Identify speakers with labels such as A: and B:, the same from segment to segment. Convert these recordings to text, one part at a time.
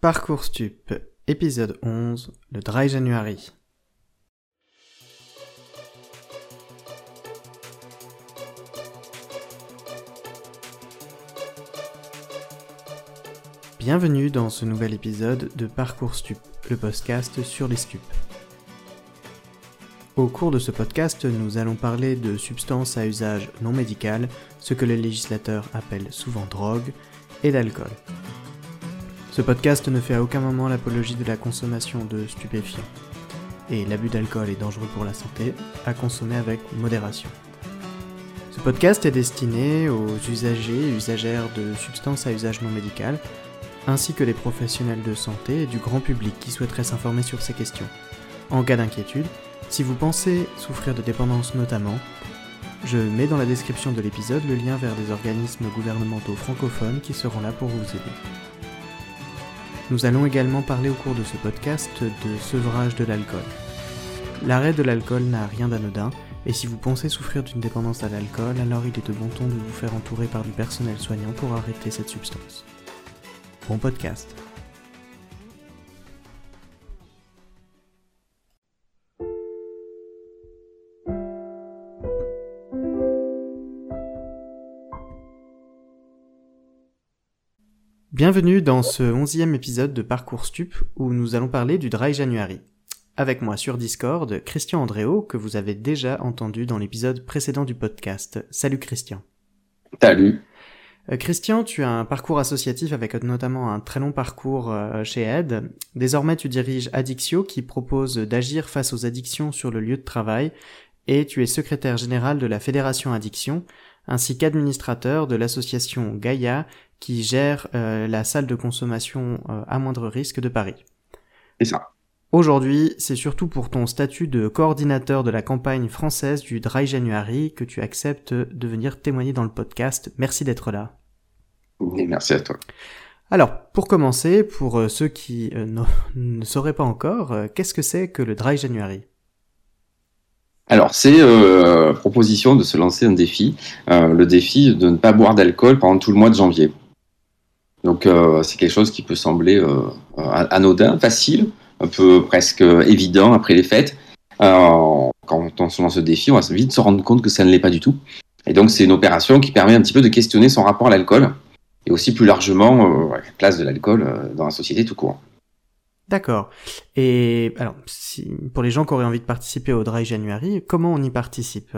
A: Parcours Stup, épisode 11, le Dry January. Bienvenue dans ce nouvel épisode de Parcours Stup, le podcast sur les stupes. Au cours de ce podcast, nous allons parler de substances à usage non médical, ce que les législateurs appellent souvent drogue, et d'alcool. Ce podcast ne fait à aucun moment l'apologie de la consommation de stupéfiants. Et l'abus d'alcool est dangereux pour la santé, à consommer avec modération. Ce podcast est destiné aux usagers et usagères de substances à usage non médical, ainsi que les professionnels de santé et du grand public qui souhaiteraient s'informer sur ces questions. En cas d'inquiétude, si vous pensez souffrir de dépendance notamment, je mets dans la description de l'épisode le lien vers des organismes gouvernementaux francophones qui seront là pour vous aider. Nous allons également parler au cours de ce podcast de sevrage de l'alcool. L'arrêt de l'alcool n'a rien d'anodin, et si vous pensez souffrir d'une dépendance à l'alcool, alors il est de bon ton de vous faire entourer par du personnel soignant pour arrêter cette substance. Bon podcast. Bienvenue dans ce onzième épisode de Parcours Stup où nous allons parler du Dry January. Avec moi sur Discord, Christian Andréo, que vous avez déjà entendu dans l'épisode précédent du podcast. Salut Christian.
B: Salut.
A: Euh, Christian, tu as un parcours associatif avec notamment un très long parcours euh, chez Aide. Désormais, tu diriges Addictio qui propose d'agir face aux addictions sur le lieu de travail et tu es secrétaire général de la Fédération Addiction ainsi qu'administrateur de l'association Gaïa qui gère euh, la salle de consommation à moindre risque de Paris.
B: C'est ça.
A: Aujourd'hui, c'est surtout pour ton statut de coordinateur de la campagne française du Dry January que tu acceptes de venir témoigner dans le podcast. Merci d'être là.
B: Oui, merci à toi.
A: Alors, pour commencer, pour euh, ceux qui euh, ne, sauraient pas encore, euh, qu'est-ce que c'est que le Dry January?
B: Alors, c'est euh, proposition de se lancer un défi, le défi de ne pas boire d'alcool pendant tout le mois de janvier. Donc, c'est quelque chose qui peut sembler anodin, facile, un peu presque évident après les fêtes. quand on se lance ce défi, on va vite se rendre compte que ça ne l'est pas du tout. Et donc, c'est une opération qui permet un petit peu de questionner son rapport à l'alcool et aussi plus largement euh, la place de l'alcool euh, dans la société tout court.
A: D'accord. Et alors, si, pour les gens qui auraient envie de participer au Dry January, comment on y participe?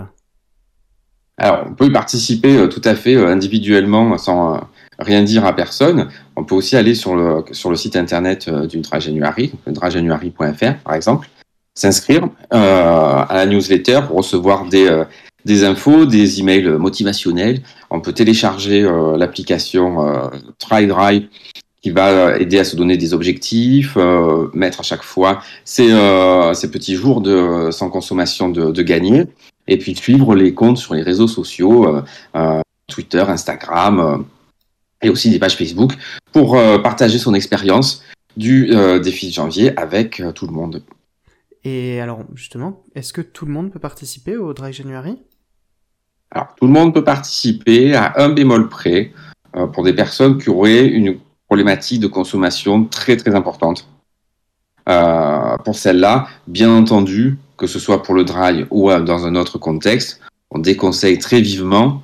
B: Alors, on peut y participer euh, tout à fait individuellement sans rien dire à personne. On peut aussi aller sur le, sur le site internet du Dry January, dryjanuary.fr par exemple, s'inscrire à la newsletter pour recevoir des, des infos, des emails motivationnels. On peut télécharger euh, l'application euh, Try Dry qui va euh, aider à se donner des objectifs, mettre à chaque fois ces, petits jours de sans consommation de, de gagner, et puis suivre les comptes sur les réseaux sociaux, Twitter, Instagram, et aussi des pages Facebook, pour partager son expérience du défi de janvier avec tout le monde.
A: Et alors, justement, est-ce que tout le monde peut participer au Dry January?
B: Alors, tout le monde peut participer à un bémol près euh, pour des personnes qui auraient une problématique de consommation très très importante. Euh, pour celle-là, bien entendu, que ce soit pour le dry ou euh, dans un autre contexte, on déconseille très vivement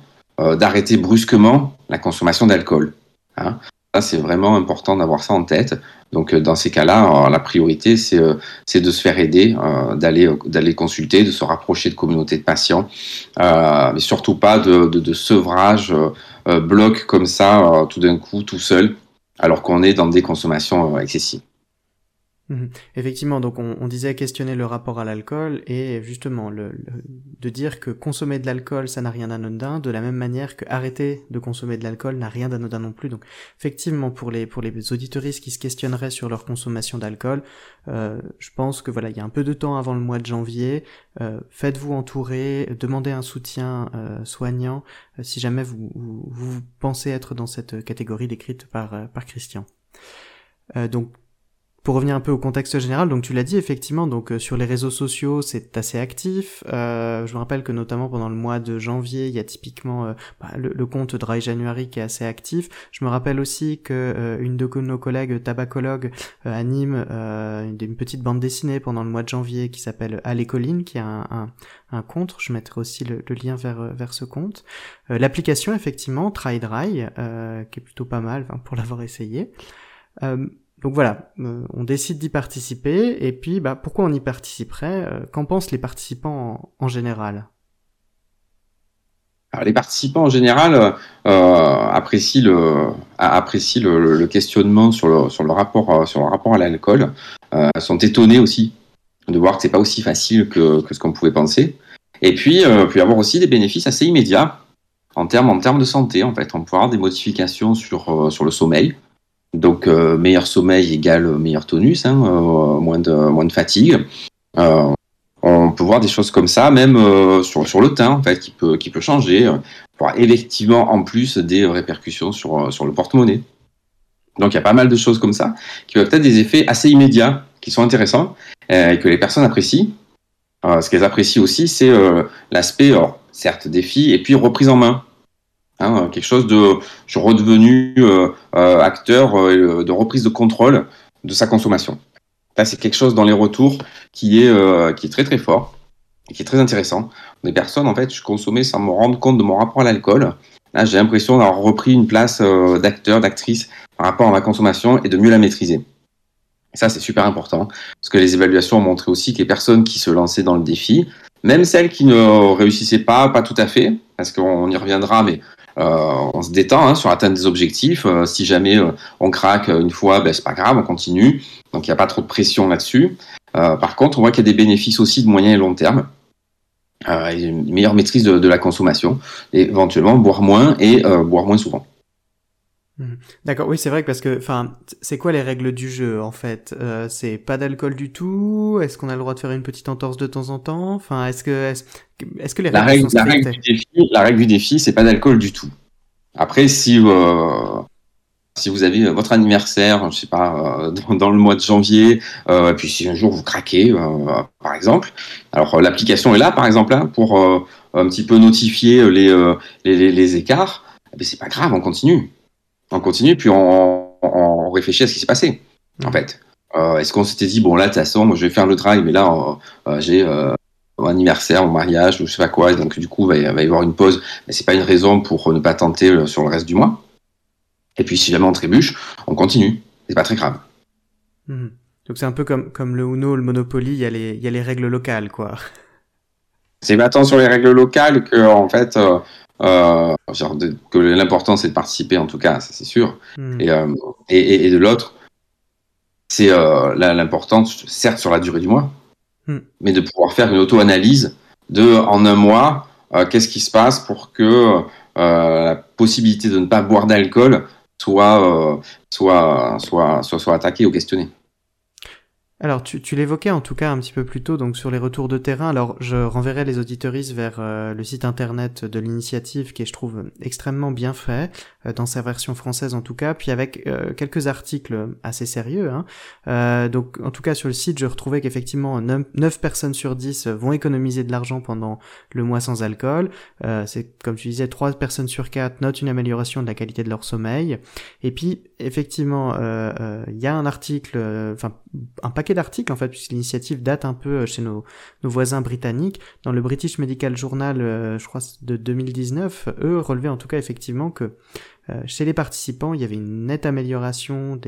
B: d'arrêter brusquement la consommation d'alcool. Hein. C'est vraiment important d'avoir ça en tête. Donc, euh, dans ces cas-là, euh, la priorité, c'est euh, de se faire aider, d'aller consulter, de se rapprocher de communautés de patients, mais surtout pas de sevrage bloc comme ça, tout d'un coup, tout seul, alors qu'on est dans des consommations excessives.
A: Mhm. Effectivement, donc on, disait questionner le rapport à l'alcool et justement le, de dire que consommer de l'alcool ça n'a rien d'anodin, de la même manière que arrêter de consommer de l'alcool n'a rien d'anodin non plus. Donc effectivement pour les pour les auditoristes qui se questionneraient sur leur consommation d'alcool, euh, je pense que voilà il y a un peu de temps avant le mois de janvier, euh, faites-vous entourer, demandez un soutien euh, soignant si jamais vous, vous, vous pensez être dans cette catégorie décrite par par Christian. donc pour revenir un peu au contexte général, donc tu l'as dit effectivement, donc sur les réseaux sociaux c'est assez actif. je me rappelle que notamment pendant le mois de janvier, il y a typiquement bah, le, compte Dry January qui est assez actif. Je me rappelle aussi que une de nos collègues tabacologues anime une, une, petite bande dessinée pendant le mois de janvier qui s'appelle Allez Colline, qui a un, un, un compte. Je mettrai aussi le, lien vers, vers ce compte. L'application effectivement Try Dry, qui est plutôt pas mal pour l'avoir essayé. Euh, donc voilà, euh, on décide d'y participer, et puis bah, pourquoi on y participerait euh, Qu'en pensent les participants en, général?
B: Les participants en général apprécient, le, apprécient le, questionnement sur le, rapport, sur le rapport à l'alcool, sont étonnés aussi de voir que c'est pas aussi facile que, ce qu'on pouvait penser. Et puis, puis avoir aussi des bénéfices assez immédiats en termes, de santé. En fait, on peut avoir des modifications sur le sommeil, donc euh, meilleur sommeil égale meilleur tonus, hein, euh, moins, de, moins de fatigue. Euh, on peut voir des choses comme ça, même sur, sur le teint, en fait, qui peut, qui peut changer, pour effectivement en plus des répercussions sur, sur le porte-monnaie. Donc il y a pas mal de choses comme ça, qui peuvent être des effets assez immédiats, qui sont intéressants, et que les personnes apprécient. ce qu'elles apprécient aussi, c'est l'aspect, certes, défi, et puis reprise en main. Hein, quelque chose de, je suis redevenu euh, euh, acteur euh, de reprise de contrôle de sa consommation. Là, c'est quelque chose dans les retours qui est, qui est très très fort et qui est très intéressant. Des personnes, en fait, je consommais sans me rendre compte de mon rapport à l'alcool. Là, j'ai l'impression d'avoir repris une place d'acteur, d'actrice par rapport à ma consommation et de mieux la maîtriser. ça, c'est super important, parce que les évaluations ont montré aussi que les personnes qui se lançaient dans le défi, même celles qui ne réussissaient pas, pas tout à fait, parce qu'on y reviendra, mais euh, on se détend hein, sur atteindre des objectifs. Euh, si jamais euh, on craque une fois, ben, c'est pas grave, on continue. Donc il n'y a pas trop de pression là-dessus. par contre, on voit qu'il y a des bénéfices aussi de moyen et long terme. une meilleure maîtrise de, la consommation, et éventuellement boire moins et boire moins souvent.
A: Mmh. D'accord, oui, c'est vrai que parce que, enfin, c'est quoi les règles du jeu en fait? C'est pas d'alcool du tout? Est-ce qu'on a le droit de faire une petite entorse de temps en temps? Enfin, est-ce que, est-ce que les
B: la règle, la règle, du défi, la règle du défi, c'est pas d'alcool du tout. Après, si euh, si vous avez votre anniversaire, je sais pas, euh, dans, le mois de janvier, euh, et puis si un jour vous craquez, par exemple, alors l'application est là, par exemple, hein, pour un petit peu notifier les les, les, écarts. Mais c'est pas grave, on continue, on continue, puis on, on réfléchit à ce qui s'est passé, en fait. Est-ce qu'on s'était dit bon là de toute façon moi je vais faire le drive mais là j'ai anniversaire, au mariage, ou je sais pas quoi, et donc du coup, il va y, avoir une pause, mais c'est pas une raison pour ne pas tenter euh, sur le reste du mois. Et puis, si jamais on trébuche, on continue. C'est pas très grave.
A: Mhm. Donc, c'est un peu comme, comme le Uno, le Monopoly, il y, a les, y a les règles locales, quoi.
B: C'est pas tant sur les règles locales que, en fait, euh, euh que l'important c'est de participer, en tout cas, ça c'est sûr. Mhm. Euh, et, et, et, de l'autre, c'est l'important, certes, sur la durée du mois, Hmm. mais de pouvoir faire une auto-analyse de en un mois, euh, qu'est-ce qui se passe pour que euh, la possibilité de ne pas boire d'alcool soit, euh, soit, soit, soit, soit attaquée ou questionnée.
A: Alors, tu, tu l'évoquais en tout cas un petit peu plus tôt, donc sur les retours de terrain. Alors, je renverrai les auditoristes vers euh, le site internet de l'initiative, qui est, je trouve, extrêmement bien fait, euh, dans sa version française en tout cas, puis avec euh, quelques articles assez sérieux. Hein. donc, en tout cas, sur le site, je retrouvais qu'effectivement, 9, personnes sur 10 vont économiser de l'argent pendant le mois sans alcool. C'est, comme tu disais, 3 personnes sur 4 notent une amélioration de la qualité de leur sommeil. Et puis, effectivement, il y a un article, enfin, un paquet d'articles en fait, puisque l'initiative date un peu euh, chez nos, nos, voisins britanniques. Dans le British Medical Journal, euh, je crois de 2019, eux relevaient en tout cas effectivement que euh, chez les participants, il y avait une nette amélioration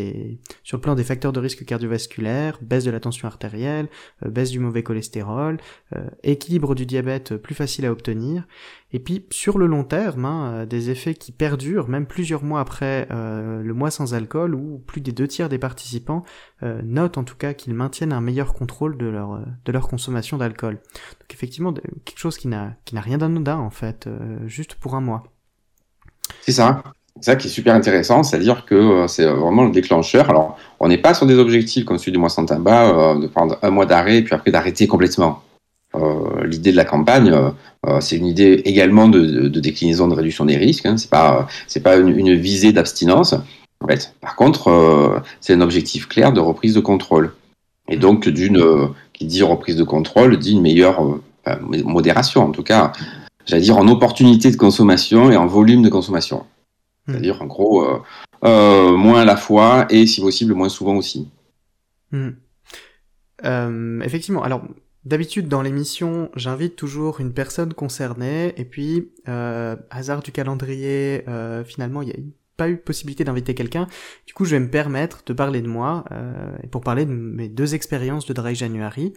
A: sur le plan des facteurs de risque cardiovasculaire, baisse de la tension artérielle, euh, baisse du mauvais cholestérol, euh, équilibre du diabète plus facile à obtenir, et puis sur le long terme, hein, des effets qui perdurent même plusieurs mois après le mois sans alcool, où plus des deux tiers des participants notent en tout cas qu'ils maintiennent un meilleur contrôle de leur, de leur consommation d'alcool. Donc effectivement, quelque chose qui n'a rien d'anodin en fait, juste pour un mois.
B: C'est ça. Ça qui est super intéressant, c'est-à-dire que euh, c'est vraiment le déclencheur. Alors, on n'est pas sur des objectifs comme celui du mois sans tabac, euh, de prendre un mois d'arrêt et puis après d'arrêter complètement. Euh, l'idée de la campagne, c'est une idée également de, déclinaison de réduction des risques. Hein. C'est pas, pas une, visée d'abstinence. En fait. Par contre, c'est un objectif clair de reprise de contrôle. Et donc, d'une, qui dit reprise de contrôle, dit une meilleure modération, en tout cas, j'allais dire en opportunité de consommation et en volume de consommation. Hmm. C'est-à-dire, en gros, moins à la fois et, si possible, moins souvent aussi.
A: Hmm. effectivement, alors D'habitude, dans l'émission, j'invite toujours une personne concernée, et puis, euh, hasard du calendrier, euh, finalement, il n'y a pas eu possibilité d'inviter quelqu'un. Du coup, je vais me permettre de parler de moi, euh, et pour parler de mes deux expériences de Dry January.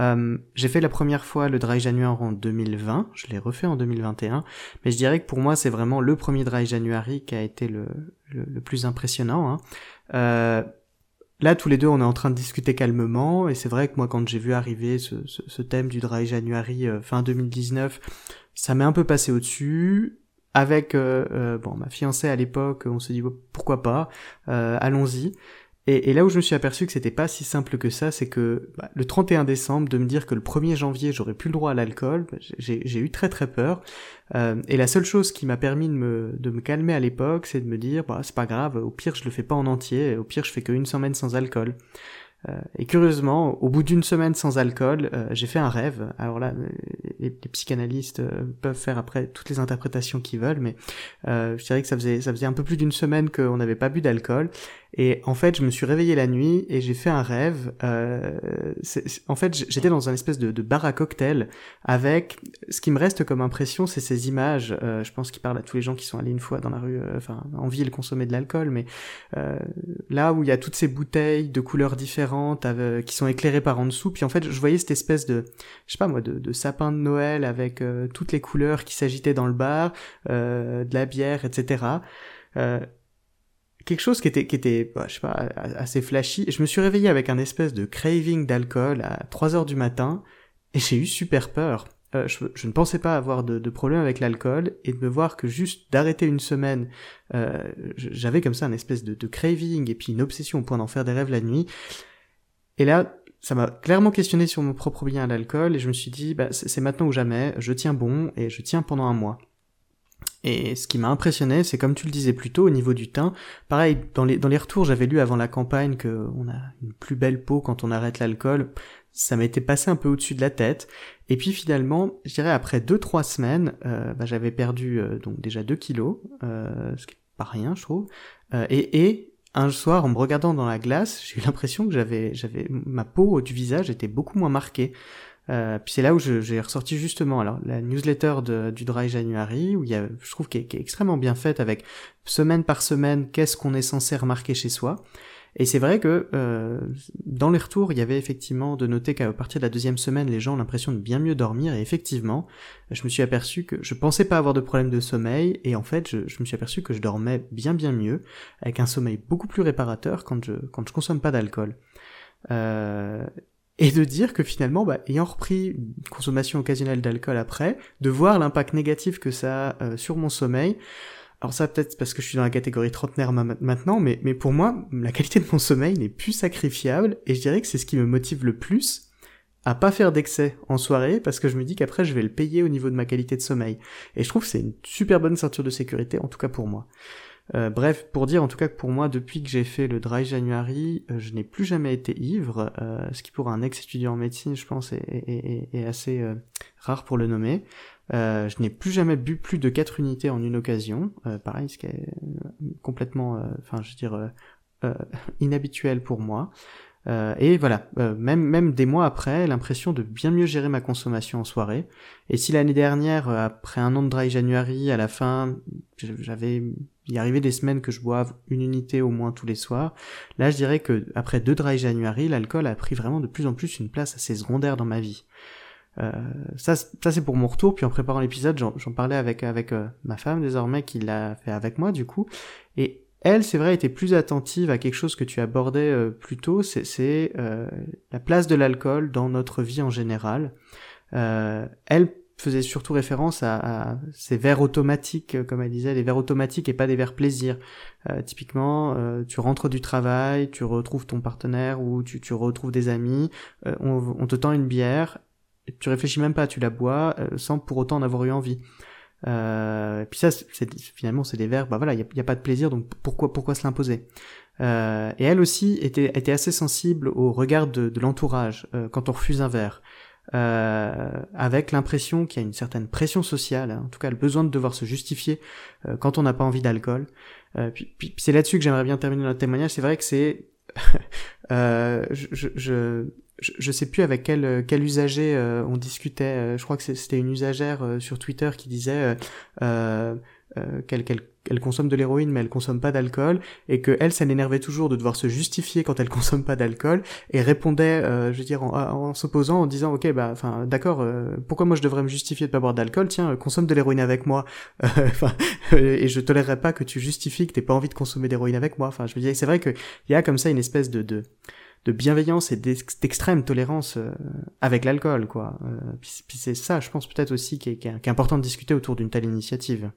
A: Euh, j'ai fait la première fois le Dry January en 2020, je l'ai refait en 2021, mais je dirais que pour moi, c'est vraiment le premier Dry January qui a été le, le, plus impressionnant. Hein. Euh, Là, tous les deux, on est en train de discuter calmement, et c'est vrai que moi, quand j'ai vu arriver ce, thème du Dry January euh, fin 2019, ça m'est un peu passé au-dessus. Avec bon ma fiancée à l'époque, on s'est dit pourquoi pas, allons-y. Et, là où je me suis aperçu que c'était pas si simple que ça, c'est que bah, le 31 décembre, de me dire que le 1er janvier j'aurais plus le droit à l'alcool, bah, j'ai eu très très peur. Euh, et la seule chose qui m'a permis de me, de me calmer à l'époque, c'est de me dire, bah, c'est pas grave, au pire je le fais pas en entier, au pire je fais qu'une semaine sans alcool. Euh, et curieusement, au bout d'une semaine sans alcool, euh, j'ai fait un rêve. Alors là, les, psychanalystes euh, peuvent faire après toutes les interprétations qu'ils veulent, mais je dirais que ça faisait ça faisait un peu plus d'une semaine qu'on n'avait pas bu d'alcool. Et en fait, je me suis réveillé la nuit et j'ai fait un rêve. en fait, j'étais dans un espèce de, de, bar à cocktail avec ce qui me reste comme impression, c'est ces images. je pense qu'il parle à tous les gens qui sont allés une fois dans la rue, enfin en ville consommer de l'alcool, mais là où il y a toutes ces bouteilles de couleurs différentes euh, qui sont éclairées par en dessous. Puis en fait, je voyais cette espèce de, je sais pas moi, de, sapin de Noël avec euh, toutes les couleurs qui s'agitaient dans le bar, euh, de la bière, etc. quelque chose qui était, qui était, bah, je sais pas, assez flashy. Je me suis réveillé avec un espèce de craving d'alcool à 3 heures du matin et j'ai eu super peur. je, ne pensais pas avoir de, problème avec l'alcool et de me voir que juste d'arrêter une semaine, j'avais comme ça un espèce de, de, craving et puis une obsession au point d'en faire des rêves la nuit. Et là, ça m'a clairement questionné sur mon propre bien à l'alcool et je me suis dit, bah, c'est maintenant ou jamais, je tiens bon et je tiens pendant un mois. Et ce qui m'a impressionné, c'est comme tu le disais plus tôt au niveau du teint. Pareil, dans les, dans les retours, j'avais lu avant la campagne que on a une plus belle peau quand on arrête l'alcool. Ça m'était passé un peu au-dessus de la tête. Et puis finalement, je dirais après deux trois semaines, euh, bah, j'avais perdu euh, donc déjà 2 kilos, euh, ce qui est pas rien, je trouve. et, et un soir, en me regardant dans la glace, j'ai eu l'impression que j'avais, j'avais, ma peau du visage était beaucoup moins marquée. Euh, puis c'est là où j'ai ressorti justement alors la newsletter de, du Dry January où il y a, je trouve qu'elle est extrêmement bien faite avec semaine par semaine qu'est-ce qu'on est censé remarquer chez soi. Et c'est vrai que euh, dans les retours, il y avait effectivement de noter qu'à partir de la deuxième semaine, les gens ont l'impression de bien mieux dormir. Et effectivement, je me suis aperçu que je pensais pas avoir de problème de sommeil, et en fait, je, me suis aperçu que je dormais bien bien mieux, avec un sommeil beaucoup plus réparateur quand je quand je consomme pas d'alcool. Euh, et de dire que finalement, bah, ayant repris une consommation occasionnelle d'alcool après, de voir l'impact négatif que ça a euh, sur mon sommeil, alors ça peut-être parce que je suis dans la catégorie trentenaire maintenant, mais, mais pour moi, la qualité de mon sommeil n'est plus sacrifiable, et je dirais que c'est ce qui me motive le plus à pas faire d'excès en soirée, parce que je me dis qu'après je vais le payer au niveau de ma qualité de sommeil. Et je trouve que c'est une super bonne ceinture de sécurité, en tout cas pour moi. Euh, bref, pour dire en tout cas que pour moi, depuis que j'ai fait le Dry January, euh, je n'ai plus jamais été ivre, euh, ce qui pour un ex-étudiant en médecine, je pense, est, est assez rare pour le nommer. Euh, je n'ai plus jamais bu plus de 4 unités en une occasion. Euh, pareil, ce qui est euh, complètement, enfin, je veux dire, inhabituel pour moi. et voilà, même même des mois après, l'impression de bien mieux gérer ma consommation en soirée. Et si l'année dernière, après un an de dry January, à la fin, j'avais il arrivait des semaines que je boive une unité au moins tous les soirs. Là, je dirais que après deux dry January, l'alcool a pris vraiment de plus en plus une place assez secondaire dans ma vie. Euh, ça, ça c'est pour mon retour. Puis en préparant l'épisode, j'en parlais avec avec euh, ma femme désormais qui l'a fait avec moi du coup. Et elle, c'est vrai, était plus attentive à quelque chose que tu abordais euh, plus tôt. C'est la place de l'alcool dans notre vie en général. elle faisait surtout référence à, à, ces verres automatiques, comme elle disait, les verres automatiques et pas des verres plaisir. typiquement, tu rentres du travail, tu retrouves ton partenaire ou tu, tu retrouves des amis, on, on, te tend une bière tu réfléchis même pas, tu la bois euh, sans pour autant en avoir eu envie. Euh, puis ça, finalement, c'est des verbes. Bah voilà, il n'y a, a, pas de plaisir, donc pourquoi pourquoi se l'imposer? Euh, Et elle aussi était était assez sensible au regard de, de l'entourage euh, quand on refuse un verre. Euh, avec l'impression qu'il y a une certaine pression sociale, hein, en tout cas le besoin de devoir se justifier euh, quand on n'a pas envie d'alcool. Euh, puis, puis c'est là-dessus que j'aimerais bien terminer notre témoignage. C'est vrai que c'est, je, je, je, je, sais plus avec quel quel usager on discutait. je crois que c'était une usagère sur Twitter qui disait qu'elle qu'elle elle consomme de l'héroïne mais elle consomme pas d'alcool et que elle ça l'énervait toujours de devoir se justifier quand elle consomme pas d'alcool et répondait euh, je veux dire en, s'opposant en disant ok bah enfin d'accord euh, pourquoi moi je devrais me justifier de pas boire d'alcool? Tiens euh, consomme de l'héroïne avec moi. Enfin et je tolérerais pas que tu justifies que t'aies pas envie de consommer d'héroïne avec moi. Enfin je veux dire c'est vrai que il y a comme ça une espèce de, de de bienveillance et d'extrême tolérance avec l'alcool quoi. Puis, c'est ça je pense peut-être aussi qui qui est important de discuter autour d'une telle initiative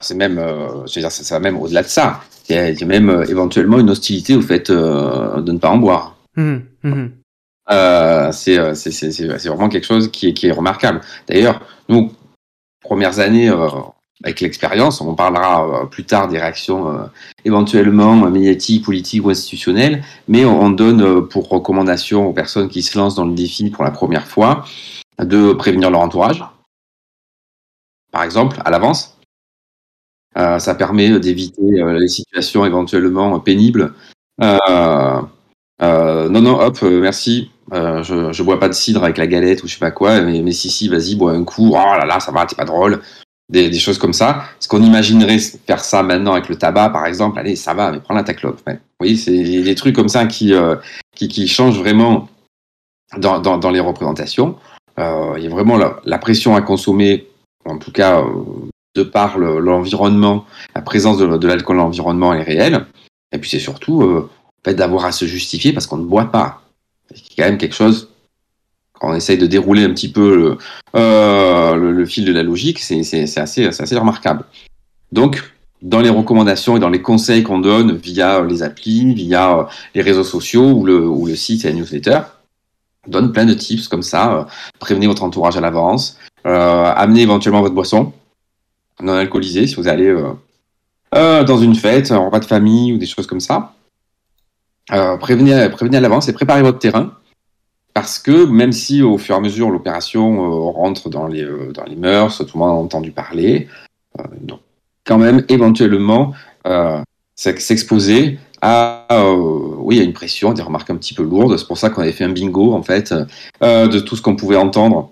B: c'est même, euh, je veux dire, ça va même au-delà de ça. Il y, a, il y a même euh, éventuellement une hostilité au fait euh, de ne pas en boire. Mmh, mmh. C'est vraiment quelque chose qui est, qui est remarquable. D'ailleurs, nous, premières années, avec l'expérience, on parlera plus tard des réactions éventuellement médiatiques, politiques ou institutionnelles, mais on, on donne pour recommandation aux personnes qui se lancent dans le défi pour la première fois de prévenir leur entourage, par exemple, à l'avance ça permet d'éviter euh, les situations éventuellement pénibles. Euh, non, non, hop, merci. je, je bois pas de cidre avec la galette ou je sais pas quoi, mais, si, si, vas-y, bois un coup. Oh là là, ça va, t'es pas drôle. Des, choses comme ça. Ce qu'on imaginerait faire ça maintenant avec le tabac, par exemple, allez, ça va, mais prends la ta clope. Ouais. Oui, c'est des trucs comme ça qui, qui, changent vraiment dans, dans, les représentations. Euh, il y a vraiment la, pression à consommer, en tout cas de par l'environnement, la présence de, l'alcool dans l'environnement est réelle. Et puis c'est surtout euh, d'avoir à se justifier parce qu'on ne boit pas. C'est quand même quelque chose, quand on essaye de dérouler un petit peu le, euh, fil de la logique, c'est assez, assez remarquable. Donc, dans les recommandations et dans les conseils qu'on donne via les applis, via euh, les réseaux sociaux ou le, ou le site et la newsletter, on donne plein de tips comme ça. prévenez votre entourage à l'avance, amenez éventuellement votre boisson non alcoolisé, si vous allez euh, euh, dans une fête, un repas de famille ou des choses comme ça. Euh, prévenez, à l'avance et préparez votre terrain. Parce que même si au fur et à mesure l'opération rentre dans les, dans les mœurs, tout le monde a entendu parler, donc quand même éventuellement s'exposer à, oui, à une pression, des remarques un petit peu lourdes. C'est pour ça qu'on avait fait un bingo en fait de tout ce qu'on pouvait entendre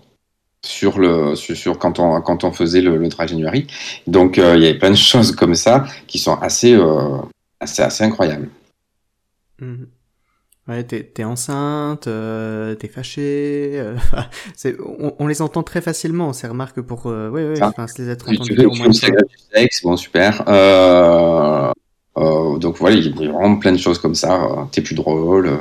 B: sur le sur, quand on quand on faisait le, le January. Donc euh, il y avait plein de choses comme ça qui sont assez euh, assez assez incroyables.
A: Mmh. Ouais, t'es, es enceinte, euh, t'es fâché. On, on, les entend très facilement, ces remarques pour. Ouais, ouais, enfin, les être entendus au moins.
B: Sexe, bon, super. donc voilà, il y a vraiment plein de choses comme ça. T'es plus drôle.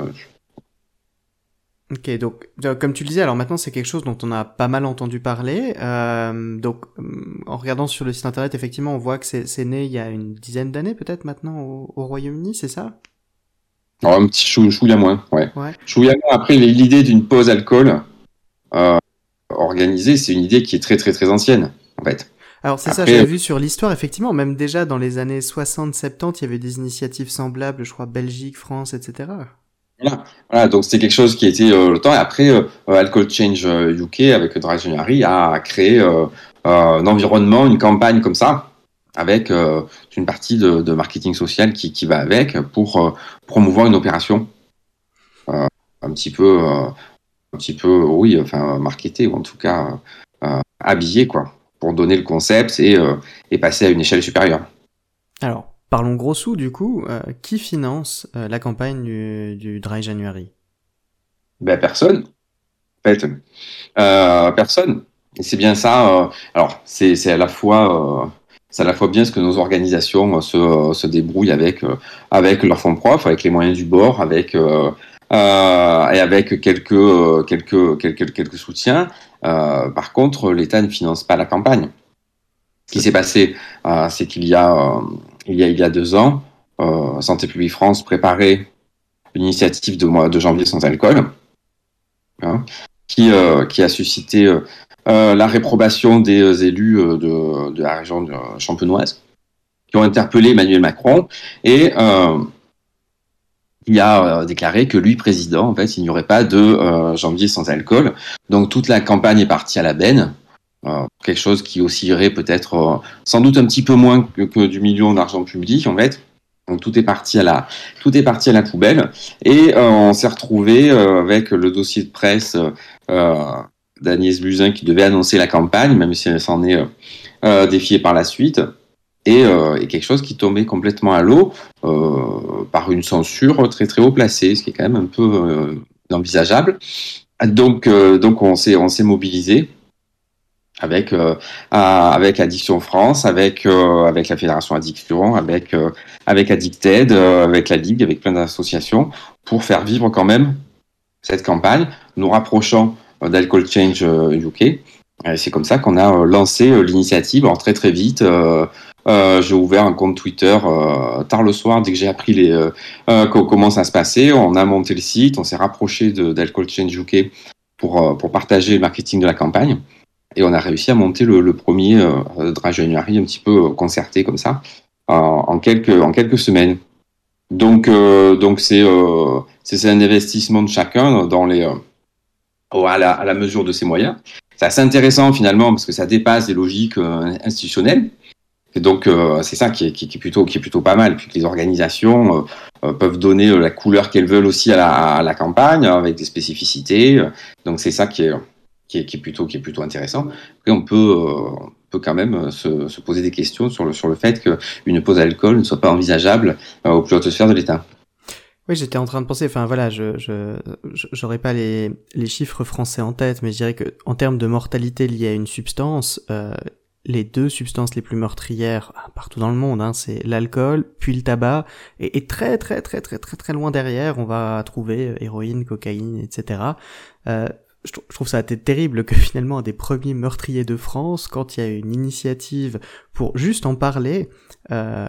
A: Ok, donc comme tu le disais, alors maintenant c'est quelque chose dont on a pas mal entendu parler. Euh, donc mm, en regardant sur le site internet, effectivement, on voit que c'est né il y a une dizaine d'années peut-être maintenant au, au Royaume-Uni, c'est ça?
B: Un petit chou, chouïa moins, ouais. ouais. Chouïa moins. Après, l'idée d'une pause alcool euh, organisée, c'est une idée qui est très très très ancienne, en fait.
A: Alors c'est ça, j'avais vu sur l'histoire, effectivement, même déjà dans les années 60-70, il y avait des initiatives semblables, je crois, Belgique, France, etc.
B: Voilà. donc c'était quelque chose qui était euh, le temps. Et après, euh, Alcohol Change UK euh, avec Dry January a créé euh, un environnement, une campagne comme ça, avec une partie de, marketing social qui, qui va avec pour promouvoir une opération un petit peu, un petit peu, oui, enfin marketée ou en tout cas habillée quoi, pour donner le concept et, et passer à une échelle supérieure.
A: Alors, Parlons gros sous du coup, euh, qui finance euh, la campagne du, du, Dry January?
B: Ben personne. Euh, personne. C'est bien ça. alors c'est à la fois c'est à la fois bien ce que nos organisations se, se débrouillent avec avec leurs fonds propres, avec les moyens du bord, avec et avec quelques quelques quelques quelques soutiens. par contre, l'État ne finance pas la campagne. Ce qui s'est passé, c'est qu'il y a il y a, deux ans, euh, Santé publique France préparait une initiative de mois de janvier sans alcool, hein, qui, euh, qui a suscité la réprobation des élus de, de, la région champenoise qui ont interpellé Emmanuel Macron et il a déclaré que lui, président, en fait, il n'y aurait pas de janvier sans alcool. Donc toute la campagne est partie à la benne. Quelque chose qui oscillerait peut-être sans doute un petit peu moins que, du million d'argent public, en fait. Donc tout est parti à la tout est parti à la poubelle et euh, on s'est retrouvé euh, avec le dossier de presse euh, d'Agnès Buzyn qui devait annoncer la campagne, même si elle s'en est défiée par la suite, et, quelque chose qui tombait complètement à l'eau par une censure très très haut placée, ce qui est quand même un peu inenvisageable. Donc donc on s'est mobilisé avec euh, avec Addiction France, avec euh, avec la Fédération Addiction, avec euh, Addicted, avec la Ligue, avec plein d'associations pour faire vivre quand même cette campagne, nous rapprochant d'Alcool Change UK. C'est comme ça qu'on a lancé l'initiative. Alors très très vite, j'ai ouvert un compte Twitter tard le soir dès que j'ai appris les comment ça se passait. On a monté le site, on s'est rapproché d'Alcool Change UK pour partager le marketing de la campagne. Et on a réussi à monter le, premier euh, un petit peu euh, concerté comme ça en, quelques, semaines. Donc euh, euh, c'est un investissement de chacun dans les à la, mesure de ses moyens. C'est assez intéressant finalement parce que ça dépasse les logiques institutionnelles. Et donc c'est ça qui est, plutôt pas mal. Puis que les organisations peuvent donner la couleur qu'elles veulent aussi à la, à la campagne avec des spécificités. Donc c'est ça qui est qui est, plutôt, intéressant. Après, on peut, euh, quand même euh, se, poser des questions sur le, sur le fait qu'une pause d'alcool ne soit pas envisageable euh, au plus haute sphère de l'État.
A: Oui, j'étais en train de penser, enfin voilà, je j'aurais pas les, les chiffres français en tête, mais je dirais que en termes de mortalité liée à une substance, les deux substances les plus meurtrières ah, partout dans le monde, hein, c'est l'alcool, puis le tabac, et, très très très très très très loin derrière, on va trouver héroïne, cocaïne, etc. Euh, je trouve ça terrible que finalement un des premiers meurtriers de France, quand il y a une initiative pour juste en parler, euh,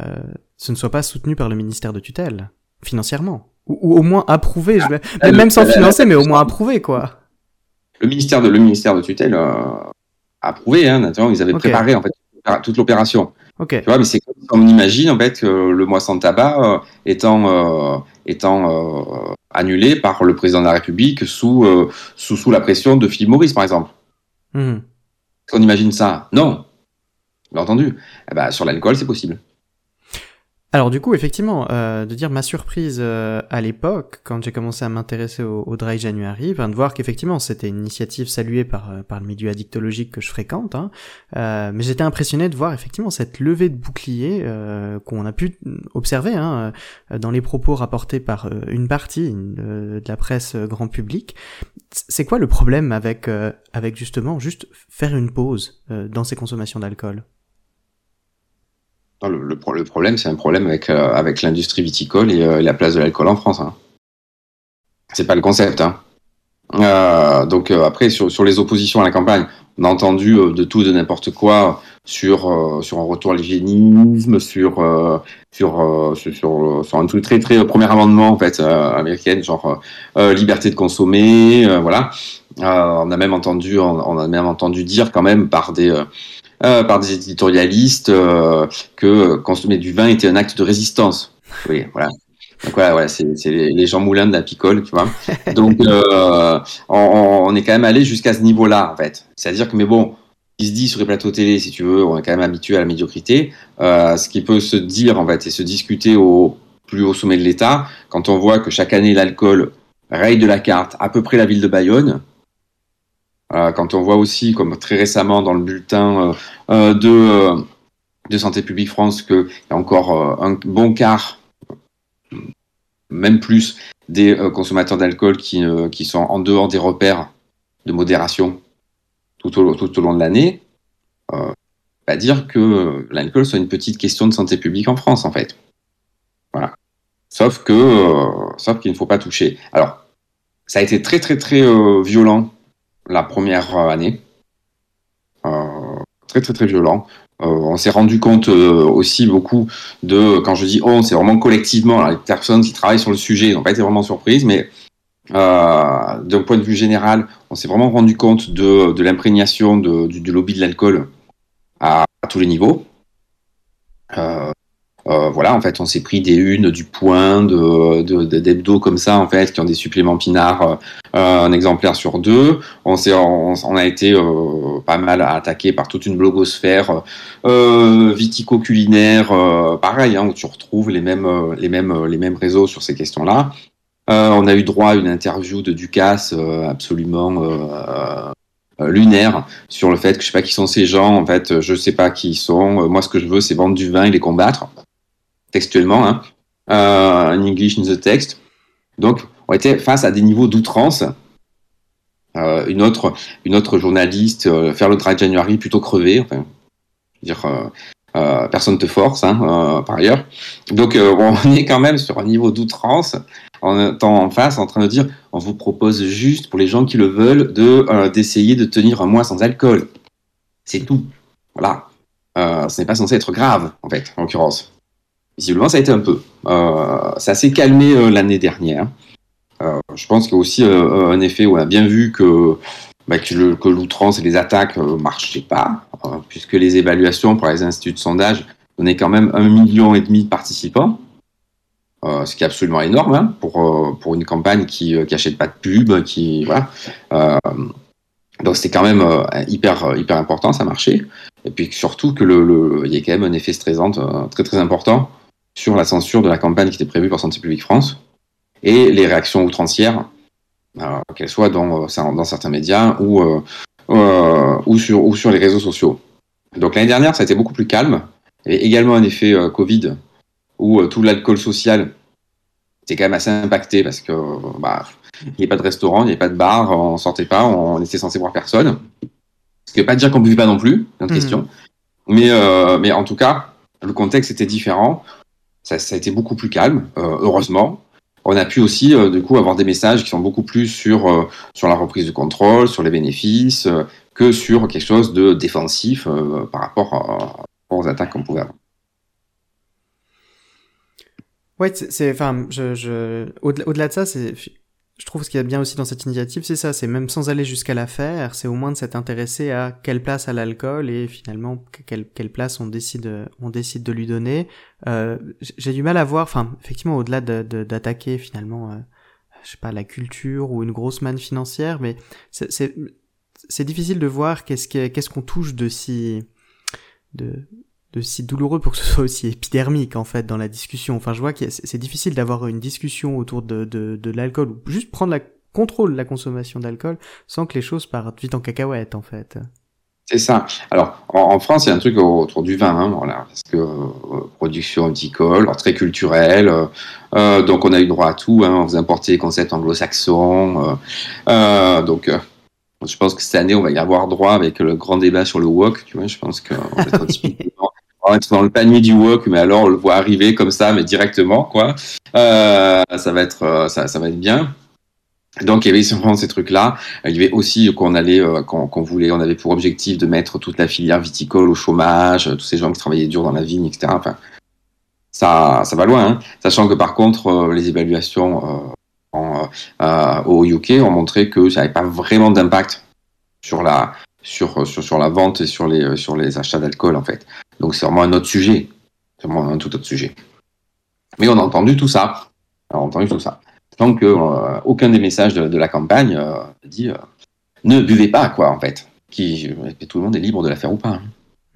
A: ce ne soit pas soutenu par le ministère de tutelle, financièrement. Ou, au moins approuvé, je ah, même sans financer, mais au moins approuvé, quoi.
B: Le ministère de, le ministère de tutelle euh, a approuvé, hein, naturellement, ils avaient préparé en fait toute l'opération.
A: Okay.
B: Tu vois, mais c'est comme on imagine en fait le mois sans tabac euh, étant étant annulé par le président de la République sous, euh, sous, sous la pression de Philippe Maurice, par exemple. Mmh. Est-ce qu'on imagine ça? Non. Bien entendu. Eh ben, sur l'alcool, c'est possible.
A: Alors du coup, effectivement, euh, de dire ma surprise euh, à l'époque, quand j'ai commencé à m'intéresser au, Dry January, ben, de voir qu'effectivement c'était une initiative saluée par, euh, par le milieu addictologique que je fréquente, hein, mais j'étais impressionné de voir effectivement cette levée de bouclier qu'on a pu observer hein, dans les propos rapportés par une partie de la presse grand public. C'est quoi le problème avec, avec justement juste faire une pause dans ces consommations d'alcool?
B: Le, le, problème, c'est un problème avec, euh, avec l'industrie viticole et euh, la place de l'alcool en France. Hein. C'est pas le concept. Hein. Euh, donc après, sur, sur, les oppositions à la campagne, on a entendu de tout, de n'importe quoi sur, sur un retour à l'hygiénisme, sur, sur, sur, un truc très très premier amendement en fait américaine, genre liberté de consommer, voilà. on a même entendu, on, a même entendu dire quand même par des euh, par des éditorialistes euh, que consommer du vin était un acte de résistance. Oui, voilà. Donc voilà, voilà c'est les, les Jean Moulin de la picole, tu vois. Donc euh, on, on, est quand même allé jusqu'à ce niveau-là, en fait. C'est-à-dire que, mais bon, il se dit sur les plateaux télé, si tu veux, on est quand même habitué à la médiocrité. Ce qui peut se dire, en fait, et se discuter au plus haut sommet de l'État, quand on voit que chaque année l'alcool raye de la carte à peu près la ville de Bayonne, quand on voit aussi, comme très récemment dans le bulletin euh, euh, de, Santé publique France, qu'il y a encore un bon quart, même plus, des consommateurs d'alcool qui, sont en dehors des repères de modération tout au, long de l'année, euh, va dire que l'alcool soit une petite question de santé publique en France, en fait. Voilà. Sauf que, euh, sauf qu'il ne faut pas toucher. Alors, ça a été très très très euh, violent la première année. Euh, très très très violent. Euh, on s'est rendu compte euh, aussi beaucoup de, quand je dis on, c'est vraiment collectivement, les personnes qui travaillent sur le sujet n'ont pas été vraiment surprises, mais Euh, D'un point de vue général, on s'est vraiment rendu compte de, de l'imprégnation du, du, lobby de l'alcool à, à, tous les niveaux. Euh, euh, voilà, en fait, on s'est pris des unes du point, de, d'hebdo comme ça, en fait, qui ont des suppléments pinards, euh, un exemplaire sur deux. On, s'est, on, a été euh, pas mal attaqué par toute une blogosphère euh, vitico-culinaire, euh, pareil, hein, où tu retrouves les mêmes, les, mêmes, les mêmes réseaux sur ces questions-là. on a eu droit à une interview de Ducasse absolument lunaire sur le fait que je sais pas qui sont ces gens, en fait, je sais pas qui ils sont. Moi, ce que je veux, c'est vendre du vin et les combattre textuellement, hein, euh, in English in the text. Donc, on était face à des niveaux d'outrance. Euh, une, autre, une autre journaliste, euh, faire le dry January plutôt crevé, enfin, dire, euh, euh, personne te force, hein, par ailleurs. Donc, on est quand même sur un niveau d'outrance, en étant en face, en train de dire, on vous propose juste, pour les gens qui le veulent, de d'essayer de tenir un mois sans alcool. C'est tout. Voilà. ce n'est pas censé être grave, en fait, en l'occurrence. Visiblement, ça a été un peu. Euh, ça s'est calmé euh, l'année dernière. Euh, je pense qu'il y a aussi un effet où on a bien vu que, bah, que, l'outrance et les attaques ne marchaient pas, puisque les évaluations pour les instituts de sondage donnaient quand même un million et demi de participants. ce qui est absolument énorme hein, pour, pour une campagne qui n'achète pas de pub, qui voilà. donc c'était quand même hyper hyper important, ça marchait. Et puis surtout que le, le, y a quand même un effet stressant très très important sur la censure de la campagne qui était prévue par Santé publique France et les réactions outrancières, euh, qu'elles soient dans, euh, dans, certains médias ou, euh, ou, sur, ou sur les réseaux sociaux. Donc l'année dernière, ça a été beaucoup plus calme. Il y avait également un effet euh, Covid où euh, tout l'alcool social était quand même assez impacté parce que bah, il n'y avait pas de restaurant, il n'y avait pas de bar, on sortait pas, on était censé voir personne. Ce qui ne veut pas dire qu'on ne buvait pas non plus, notre mmh. question. Mais, mais en tout cas, le contexte était différent ça, a été beaucoup plus calme, euh, heureusement. On a pu aussi, euh, du coup, avoir des messages qui sont beaucoup plus sur, euh, sur la reprise de contrôle, sur les bénéfices, que sur quelque chose de défensif par rapport aux attaques qu'on pouvait avoir.
A: Ouais, c'est, enfin, je, je, au-delà de ça, c'est je trouve ce qu'il y a bien aussi dans cette initiative, c'est ça, c'est même sans aller jusqu'à la faire, c'est au moins de s'être intéressé à quelle place a l'alcool et finalement quelle, place on décide, on décide de lui donner. Euh, J'ai du mal à voir, enfin effectivement au-delà d'attaquer finalement, euh, je sais pas, la culture ou une grosse manne financière, mais c'est difficile de voir qu'est-ce qu'on touche de si de de si douloureux pour que ce soit aussi épidermique en fait dans la discussion. Enfin, je vois que c'est difficile d'avoir une discussion autour de, de, de l'alcool ou juste prendre la contrôle de la consommation d'alcool sans que les choses partent vite en cacahuète en fait.
B: C'est ça. Alors, en, en, France, il y a un truc autour du vin, hein, voilà, parce que euh, production viticole, très culturelle, euh, euh, donc on a eu droit à tout. Hein, vous importez les concepts anglo-saxons, euh, donc je pense que cette année, on va y avoir droit avec le grand débat sur le wok. Tu vois, je pense qu'on va être on être dans le panier du wok, mais alors on le voit arriver comme ça, mais directement, quoi. Euh, ça va être, euh, ça, va être bien. Donc il y avait sûrement ces trucs-là. Il y avait aussi qu'on allait, euh, qu'on qu voulait, on avait pour objectif de mettre toute la filière viticole au chômage, tous ces gens qui travaillaient dur dans la vigne, etc. Ça, ça va loin. Hein. Sachant que par contre, les évaluations en, au UK ont montré que ça n'avait pas vraiment d'impact sur la, sur, sur, sur la vente et sur les, sur les achats d'alcool en fait. Donc c'est vraiment un autre sujet. C'est vraiment un tout autre sujet. Mais on a entendu tout ça. On a entendu tout ça. Que euh, aucun des messages de, la campagne euh, dit euh, ne buvez pas, quoi, en fait. Qui, tout le monde est libre de la faire ou pas. Hein.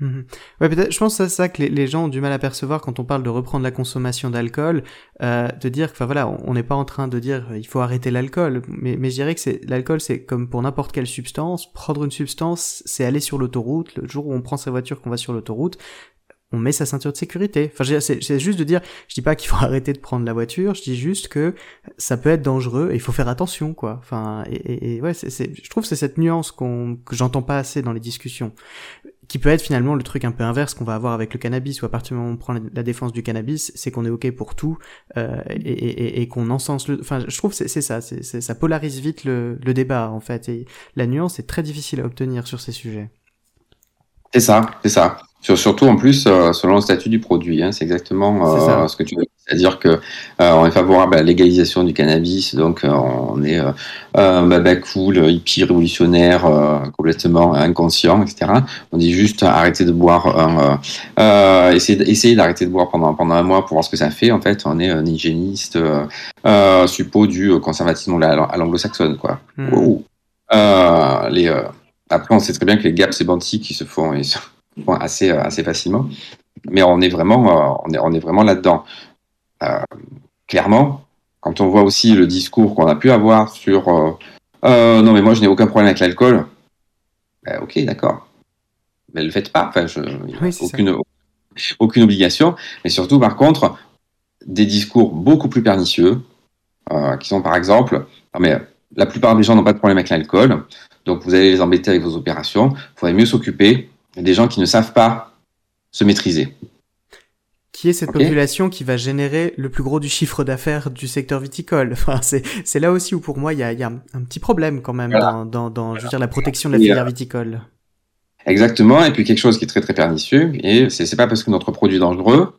A: Mmh. Ouais, peut-être. Je pense que c'est ça que les, gens ont du mal à percevoir quand on parle de reprendre la consommation d'alcool, euh, de dire que, enfin voilà, on n'est pas en train de dire il faut arrêter l'alcool, mais, mais je dirais que c'est l'alcool, c'est comme pour n'importe quelle substance. Prendre une substance, c'est aller sur l'autoroute. Le jour où on prend sa voiture, qu'on va sur l'autoroute, on met sa ceinture de sécurité. Enfin, c'est juste de dire, je dis pas qu'il faut arrêter de prendre la voiture, je dis juste que ça peut être dangereux et il faut faire attention, quoi. Enfin, et, ouais, c'est, je trouve c'est cette nuance qu'on, que j'entends pas assez dans les discussions qui peut être finalement le truc un peu inverse qu'on va avoir avec le cannabis, où à partir du moment où on prend la défense du cannabis, c'est qu'on est ok pour tout euh, et, et, et qu'on encense le. Enfin, je trouve c'est c'est ça, ça polarise vite le, le débat en fait, et la nuance est très difficile à obtenir sur ces sujets.
B: C'est ça, c'est ça. Surtout en plus selon le statut du produit. Hein, c'est exactement ce que tu veux c'est-à-dire que euh, on est favorable à la légalisation du cannabis, donc euh, on est euh, bah, cool, hippie, révolutionnaire, complètement inconscient, etc. On dit juste arrêter de boire, essayer, essayer d'arrêter de boire pendant pendant un mois pour voir ce que ça fait. En fait, on est un hygiéniste, suppos du conservatisme à l'anglo-saxonne, quoi. Hmm. les, après, on sait très bien que les gaps sémantiques qui se font, ils se font assez assez facilement. Mais on est vraiment, on est, on est vraiment là-dedans. Euh, clairement, quand on voit aussi le discours qu'on a pu avoir sur euh, euh, non mais moi je n'ai aucun problème avec l'alcool, ben, ok d'accord, mais ne le faites pas, enfin, je, aucune, aucune obligation, mais surtout par contre des discours beaucoup plus pernicieux qui sont par exemple, non mais la plupart des gens n'ont pas de problème avec l'alcool, donc vous allez les embêter avec vos opérations, il faudrait mieux s'occuper des gens qui ne savent pas se maîtriser.
A: Qui est cette population qui va générer le plus gros du chiffre d'affaires du secteur viticole? Enfin, c'est là aussi où pour moi il y a, y a, un petit problème quand même dans, dans, dans je veux dire, la protection de la filière viticole.
B: Exactement, et puis quelque chose qui est très très pernicieux, et c'est pas parce que notre produit est dangereux,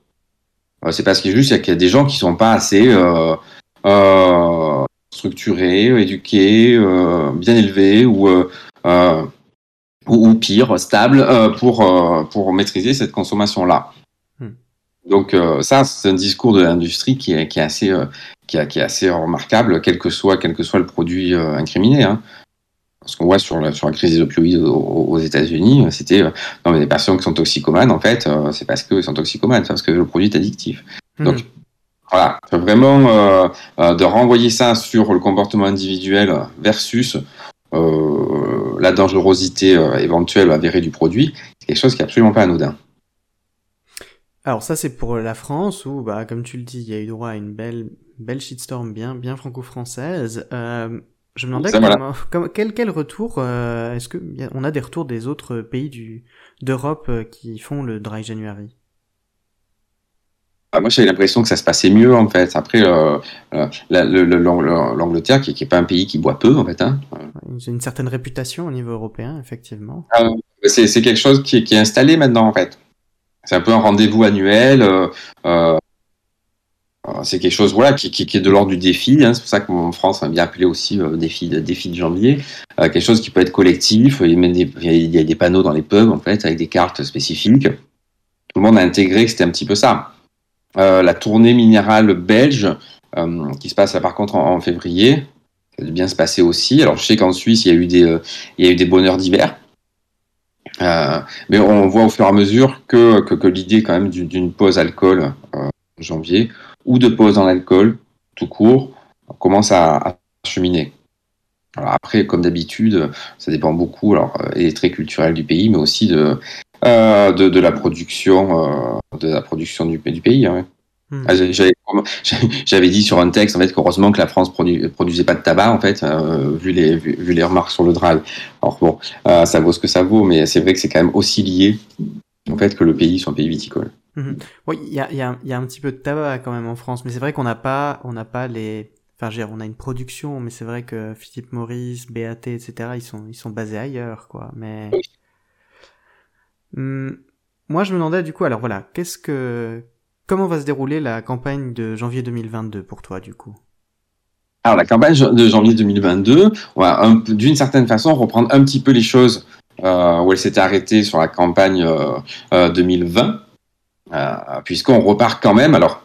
B: euh, c'est parce qu'il juste qu'il y a des gens qui sont pas assez euh, euh, structurés, éduqués, euh, bien élevés ou, euh, ou, ou, pire, stables pour, pour maîtriser cette consommation-là. Donc euh, ça, c'est un discours de l'industrie qui est, qui est assez, euh, qui, est, qui, est, assez remarquable, quel que soit, quel que soit le produit euh, incriminé. Hein. Ce qu'on voit sur la, sur la crise des opioïdes aux, aux États-Unis, c'était non mais les personnes qui sont toxicomanes, en fait, c'est parce qu'ils sont toxicomanes, c'est parce que le produit est addictif. Mmh. Donc voilà, vraiment de renvoyer ça sur le comportement individuel versus la dangerosité éventuelle avérée du produit, c'est quelque chose qui est absolument pas anodin.
A: Alors ça c'est pour la France où bah comme tu le dis il y a eu droit à une belle belle shitstorm bien bien franco-française. Euh, je me demandais comment, quel quel retour euh, est-ce que on a des retours des autres pays du d'Europe euh, qui font le dry January?
B: Ah, moi, j'ai l'impression que ça se passait mieux, en fait. Après, euh, euh l'Angleterre, qui n'est pas un pays qui boit peu, en fait. Hein.
A: J'ai une certaine réputation au niveau européen, effectivement.
B: Ah, c'est quelque chose qui est, qui est installé maintenant, en fait. C'est un peu un rendez-vous annuel. Euh, c'est quelque chose voilà, qui, qui, qui est de l'ordre du défi. Hein. C'est pour ça qu'en France, on a bien appelé aussi défi, défi de janvier. Quelque chose qui peut être collectif. Il y, a des, il y, a des, panneaux dans les pubs, en fait, avec des cartes spécifiques. Tout le monde a intégré que c'était un petit peu ça. Euh, la tournée minérale belge, euh, qui se passe par contre en, en, février, ça bien se passer aussi. Alors, je sais qu'en Suisse, il y a eu des, il y a eu des bonheurs d'hiver. Euh, mais on voit au fur et à mesure que, l'idée quand même d'une pause alcool euh, en janvier ou de pause dans l'alcool tout court commence à, à cheminer. Alors après, comme d'habitude, ça dépend beaucoup, alors, euh, et très culturel du pays, mais aussi de, euh, de, de, la production, euh, de la production du, du pays. Hein. Hmm. Ah, j'avais dit sur un texte en fait qu'heureusement que la France ne produisait pas de tabac en fait euh, vu les vu, vu, les remarques sur le drive. Alors bon, ça vaut ce que ça vaut, mais c'est vrai que c'est quand même aussi lié en fait que le pays soit un pays viticole.
A: Hmm. Oui, il y a, y, a, y a un petit peu de tabac quand même en France, mais c'est vrai qu'on n'a pas on n'a pas les Enfin, on a une production, mais c'est vrai que Philippe Maurice, BAT, etc., ils sont, ils sont basés ailleurs, quoi. Mais hum, moi, je me demandais du coup, alors voilà, qu'est-ce que Comment va se dérouler la campagne de janvier 2022 pour toi, du coup?
B: Alors, la campagne de janvier 2022, on va d'une certaine façon reprendre un petit peu les choses euh, où elle s'était arrêtée sur la campagne euh, euh, 2020, euh, puisqu'on repart quand même. Alors,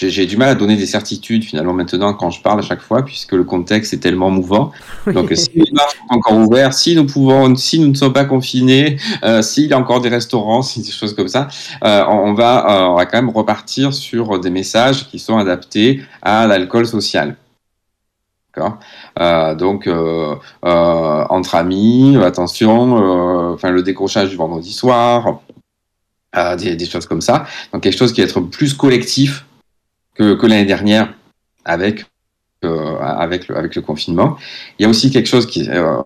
B: j'ai du mal à donner des certitudes finalement maintenant quand je parle à chaque fois, puisque le contexte est tellement mouvant. Donc si les bars sont encore ouverts, si nous pouvons, si nous ne sommes pas confinés, euh, s'il y a encore des restaurants, si des choses comme ça, euh, on va, euh, on va quand même repartir sur des messages qui sont adaptés à l'alcool social. Euh, donc euh, euh, entre amis, attention, enfin le décrochage du vendredi soir, des, des, choses comme ça. Donc quelque chose qui va être plus collectif que, que l'année dernière avec, euh, avec, le, avec le confinement. Il y a aussi quelque chose qui, euh,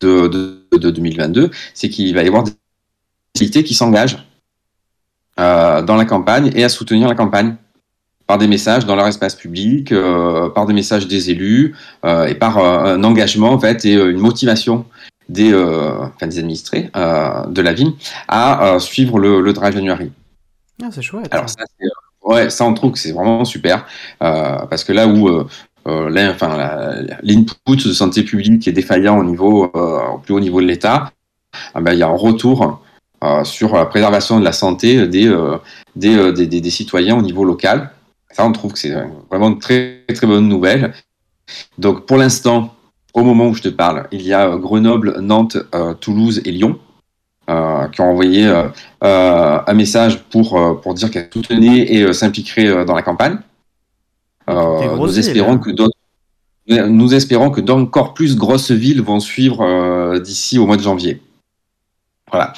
B: de, de, de 2022, c'est qu'il va y avoir des activités qui s'engagent euh, dans la campagne et à soutenir la campagne par des messages dans leur espace public, euh, par des messages des élus euh, et par euh, un engagement en fait et une motivation des, enfin, des administrés de la ville à suivre le, le Dry January.
A: Ah, c'est chouette.
B: Alors ça, ouais, ça on trouve que c'est vraiment super parce que là où l'input de santé publique est défaillant au niveau au plus haut niveau de l'État, ah ben, il y a un retour sur la préservation de la santé des, des, des, des, citoyens au niveau local. Ça, on trouve que c'est vraiment une très, très bonne nouvelle. Donc, pour l'instant, au moment où je te parle, il y a euh, Grenoble, Nantes, euh, Toulouse et Lyon euh, qui ont envoyé un message pour, pour dire qu'elles soutenaient et s'impliqueraient dans la campagne. nous espérons que d'autres nous espérons que d'encore plus grosses villes vont suivre d'ici au mois de janvier. Voilà.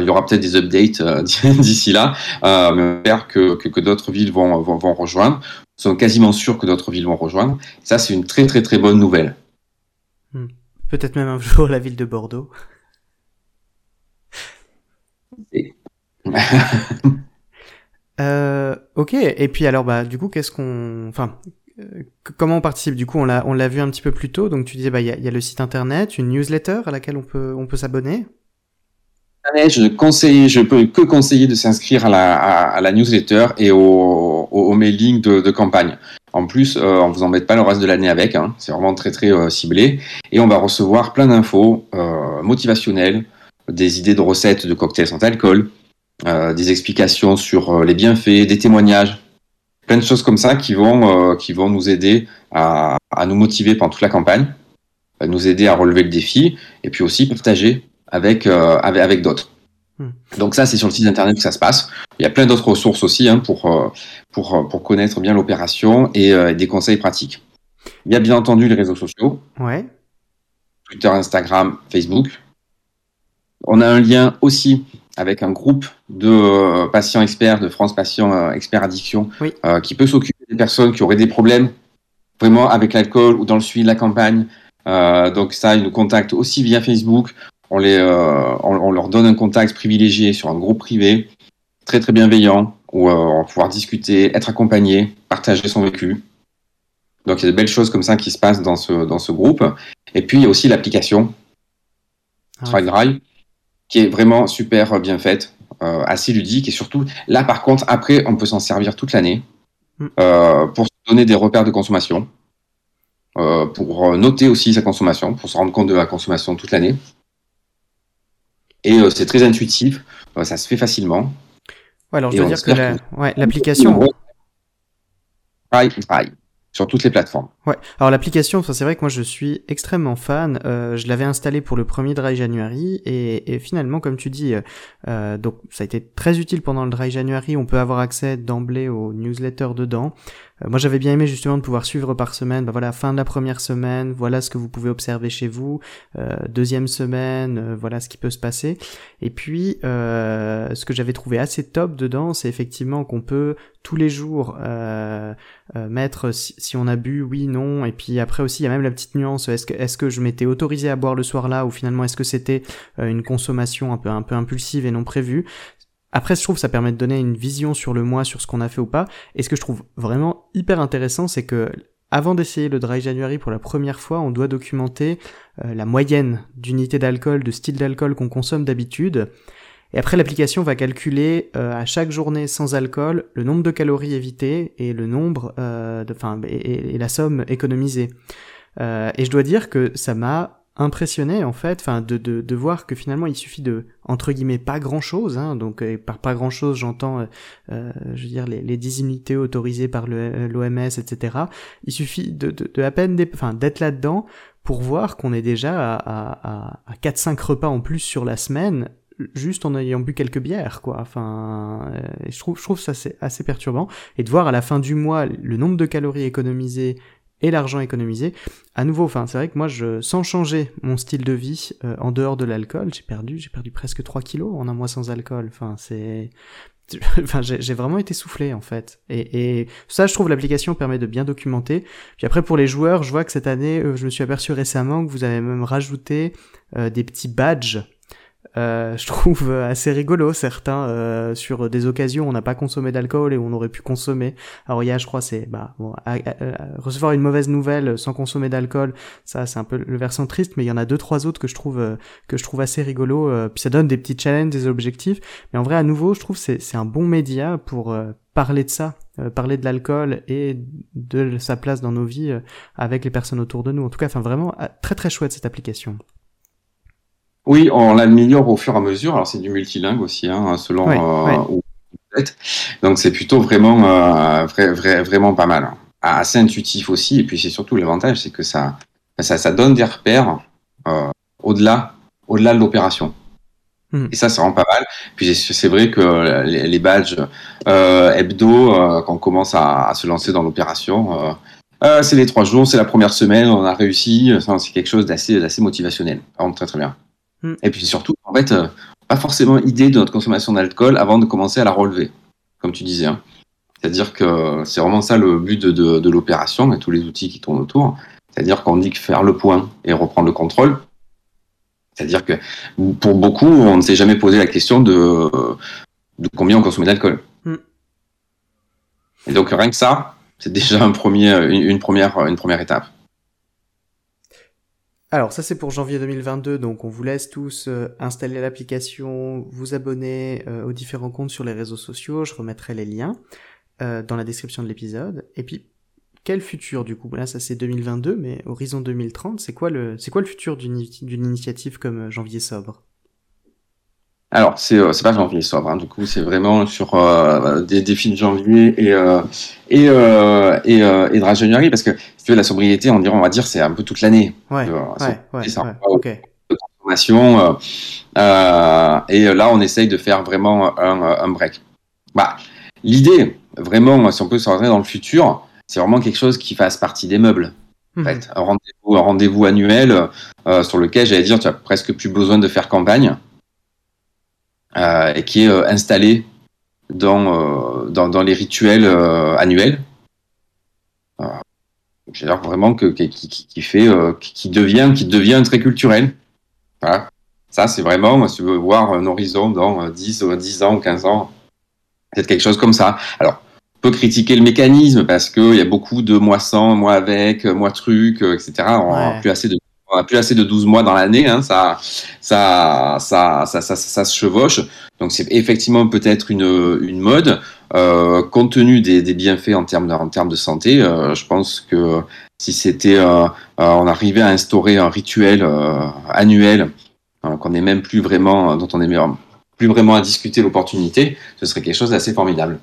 B: il y aura peut-être des updates d'ici là, mais j'espère que, que, que d'autres villes vont, vont, vont, rejoindre. Nous sommes quasiment sûrs que d'autres villes vont rejoindre. Ça, c'est une très très très bonne nouvelle.
A: Hmm. Peut-être même un jour la ville de Bordeaux. euh, ok, et puis alors bah du coup qu'est-ce qu'on, enfin euh, comment on participe? Du coup on l'a vu un petit peu plus tôt, donc tu disais bah il y a, y a, le site internet, une newsletter à laquelle on peut on peut s'abonner?
B: Je conseille, je peux que conseiller de s'inscrire à la, à, la, newsletter et au, au, mailing de, de campagne. En plus, euh, on vous embête pas le reste de l'année avec. Hein. C'est vraiment très très euh, ciblé. Et on va recevoir plein d'infos euh, motivationnelles, des idées de recettes de cocktails sans alcool, euh, des explications sur euh, les bienfaits, des témoignages, plein de choses comme ça qui vont qui vont nous aider à, à, nous motiver pendant toute la campagne, à nous aider à relever le défi et puis aussi partager avec avec, avec d'autres. Hmm. Donc ça, c'est sur le site internet que ça se passe. Il y a plein d'autres ressources aussi hein, pour, euh, pour, euh, pour connaître bien l'opération et euh, des conseils pratiques. Il y a bien entendu les réseaux sociaux.
A: Ouais.
B: Twitter, Instagram, Facebook. On a un lien aussi avec un groupe de patients experts de France Patients Experts Addiction
A: oui.
B: qui peut s'occuper des personnes qui auraient des problèmes vraiment avec l'alcool ou dans le suivi de la campagne. donc ça, ils nous contactent aussi via Facebook on, les, euh, on, on, leur donne un contact privilégié sur un groupe privé, très très bienveillant, où euh, on va pouvoir discuter, être accompagné, partager son vécu. Donc il y a de belles choses comme ça qui se passent dans ce, dans ce groupe. Et puis il y a aussi l'application ah, Dry, qui est vraiment super bien faite, euh, assez ludique et surtout là par contre après on peut s'en servir toute l'année mm. euh, pour se donner des repères de consommation, euh, pour noter aussi sa consommation, pour se rendre compte de la consommation toute l'année. Et euh, c'est très intuitif, euh, ça se fait facilement.
A: Ouais, alors je veux dire que l'application. La... Ouais,
B: pareil, pareil sur toutes les plateformes.
A: Ouais. Alors l'application, c'est vrai que moi je suis extrêmement fan. Euh, je l'avais installé pour le premier Dry January et, et finalement, comme tu dis, euh, donc ça a été très utile pendant le Dry January. On peut avoir accès d'emblée aux newsletters dedans. Euh, moi j'avais bien aimé justement de pouvoir suivre par semaine. Bah voilà, fin de la première semaine, voilà ce que vous pouvez observer chez vous. Euh, deuxième semaine, euh, voilà ce qui peut se passer. Et puis ce que j'avais trouvé assez top dedans, c'est effectivement qu'on peut tous les jours mettre si, si on a bu, oui Et puis après aussi, il y a même la petite nuance. Est-ce que, je m'étais autorisé à boire le soir là, ou finalement est-ce que c'était euh, une consommation un peu, un peu impulsive et non prévue? Après, je trouve que ça permet de donner une vision sur le mois, sur ce qu'on a fait ou pas. Et ce que je trouve vraiment hyper intéressant, c'est que avant d'essayer le dry January pour la première fois, on doit documenter euh, la moyenne d'unités d'alcool, de style d'alcool qu'on consomme d'habitude. Et après, l'application va calculer euh, à chaque journée sans alcool le nombre de calories évitées et le nombre, euh, de, enfin, et, et, la somme économisée. Euh, et je dois dire que ça m'a impressionné en fait, enfin, de, de, de, voir que finalement il suffit de entre guillemets pas grand chose. Hein, donc par pas grand chose, j'entends, euh, euh, je veux dire les, les 10 unités autorisées par l'OMS, etc. Il suffit de, de, de à peine, enfin, d'être là-dedans pour voir qu'on est déjà à, à, à 4-5 repas en plus sur la semaine juste en ayant bu quelques bières, quoi. Enfin, euh, je trouve, je trouve ça assez, assez perturbant. Et de voir à la fin du mois le nombre de calories économisées et l'argent économisé. À nouveau, enfin, c'est vrai que moi, je, sans changer mon style de vie euh, en dehors de l'alcool, j'ai perdu, j'ai perdu presque 3 kilos en un mois sans alcool. Enfin, c'est, enfin, j'ai vraiment été soufflé en fait. Et, et ça, je trouve, l'application permet de bien documenter. Puis après, pour les joueurs, je vois que cette année, euh, je me suis aperçu récemment que vous avez même rajouté euh, des petits badges euh, je trouve assez rigolo certains euh, sur des occasions où on n'a pas consommé d'alcool et où on aurait pu consommer. Alors il y a, je crois, c'est bah bon, recevoir une mauvaise nouvelle sans consommer d'alcool, ça c'est un peu le versant triste, mais il y en a deux trois autres que je trouve euh, que je trouve assez rigolo. Euh, puis ça donne des petits challenges, des objectifs. Mais en vrai, à nouveau, je trouve c'est c'est un bon média pour parler de ça, parler de l'alcool et de sa place dans nos vies avec les personnes autour de nous. En tout cas, enfin vraiment très très chouette cette application.
B: Oui, on l'améliore au fur et à mesure. Alors c'est du multilingue aussi, hein, selon euh, où vous êtes. Donc c'est plutôt vraiment, euh, vraiment pas mal. Assez intuitif aussi. Et puis c'est surtout l'avantage, c'est que ça, ça, ça, donne des repères euh, au-delà, au-delà de l'opération. Hmm. Et ça, ça rend pas mal. Puis c'est vrai que les, badges hebdo, quand on commence à, se lancer dans l'opération, c'est les trois jours, c'est la première semaine, on a réussi. C'est quelque chose d'assez, d'assez motivationnel. Vraiment très très bien. Mm. Et puis surtout, en fait, euh, pas forcément idée de notre consommation d'alcool avant de commencer à la relever, comme tu disais. Hein. C'est-à-dire que c'est vraiment ça le but de, de, l'opération et tous les outils qui tournent autour. C'est-à-dire qu'on dit que faire le point et reprendre le contrôle. C'est-à-dire que pour beaucoup, on ne s'est jamais posé la question de, de combien on consommait d'alcool. Mm. Et donc rien que ça, c'est déjà un premier, une, première, une première étape.
A: Alors ça c'est pour janvier 2022, donc on vous laisse tous euh, installer l'application, vous abonner euh, aux différents comptes sur les réseaux sociaux, je remettrai les liens euh, dans la description de l'épisode. Et puis quel futur du coup? Là ça c'est 2022, mais horizon 2030, c'est quoi c'est quoi le futur d'une initiative comme janvier sobre?
B: Alors, c'est euh, pas janvier sobre, hein, du coup, c'est vraiment sur euh, des défis de janvier et, euh, et, euh, et, euh, et, de parce que si tu veux, la sobriété, on, dirait, on va dire, c'est un peu toute l'année.
A: Ouais, ouais, ouais,
B: ça, ouais de consommation. Euh, et là, on essaye de faire vraiment un, un break. Bah, L'idée, vraiment, si on peut s'orienter dans le futur, c'est vraiment quelque chose qui fasse partie des meubles. En mhm. fait, un rendez-vous rendez annuel sur lequel, j'allais dire, tu as presque plus besoin de faire campagne euh, et qui est euh, installé dans, euh, dans, dans, les rituels annuels. L'air vraiment que, qui, qui, fait, qui devient, qui devient très culturel. Voilà. Ça, c'est vraiment, si tu veux voir un horizon dans 10, 10 ans ou 15 ans, peut-être quelque chose comme ça. Alors, on peut critiquer le mécanisme parce qu'il y a beaucoup de mois sans, mois avec, mois truc, etc. On n'a plus assez de on a plus assez de 12 mois dans l'année, hein, ça, ça, ça, ça, ça, ça, se chevauche. Donc c'est effectivement peut-être une, une mode. Euh, compte tenu des, des, bienfaits en termes de, en termes de santé, euh, je pense que si c'était, euh, euh on arrivait à instaurer un rituel euh, annuel euh, qu'on n'est même plus vraiment, dont on n'est plus vraiment à discuter l'opportunité, ce serait quelque chose d'assez formidable.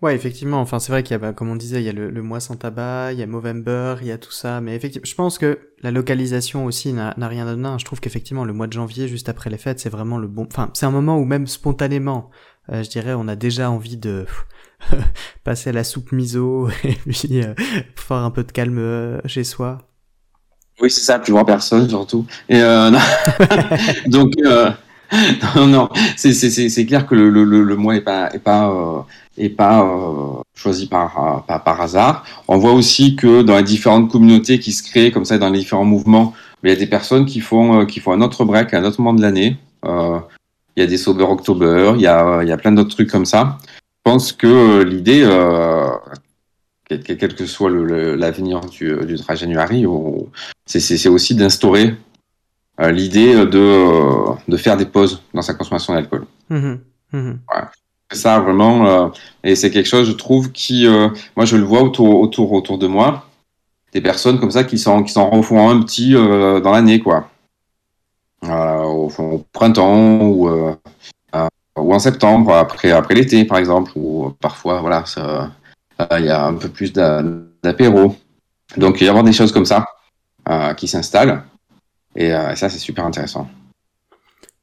A: Ouais, effectivement. Enfin, c'est vrai qu'il y a, bah, comme on disait, il y a le, mois sans tabac, il y a Movember, il y a tout ça. Mais effectivement, je pense que la localisation aussi n'a rien d'anodin. Je trouve qu'effectivement, le mois de janvier, juste après les fêtes, c'est vraiment le bon. Enfin, c'est un moment où même spontanément, euh, je dirais, on a déjà envie de passer à la soupe miso et puis euh, faire un peu de calme euh, chez soi.
B: Oui, c'est ça. Plus voir personne surtout. Et non. donc. non, non, c'est clair que le, le, le, mois est pas, pas euh, choisi par, par, hasard. On voit aussi que dans les différentes communautés qui se créent comme ça dans les différents mouvements, il y a des personnes qui font, euh, un autre break à un autre moment de l'année. Euh, il y a des Sober October, il y a, plein d'autres trucs comme ça. Je pense que l'idée, euh, quel, que soit l'avenir du, du dry January, c'est aussi d'instaurer l'idée de, de faire des pauses dans sa consommation d'alcool. Mmh mmh ça vraiment, euh, et c'est quelque chose, je trouve, qui, euh, moi, je le vois autour, autour, autour de moi, des personnes comme ça qui s'en, qui s'en refont un petit euh, dans l'année, quoi, au, au, printemps ou, ou en septembre, après, après l'été, par exemple, ou parfois, voilà, il y a un peu plus d'apéro. Donc, il y a avoir des choses comme ça qui s'installent, et ça, c'est super intéressant.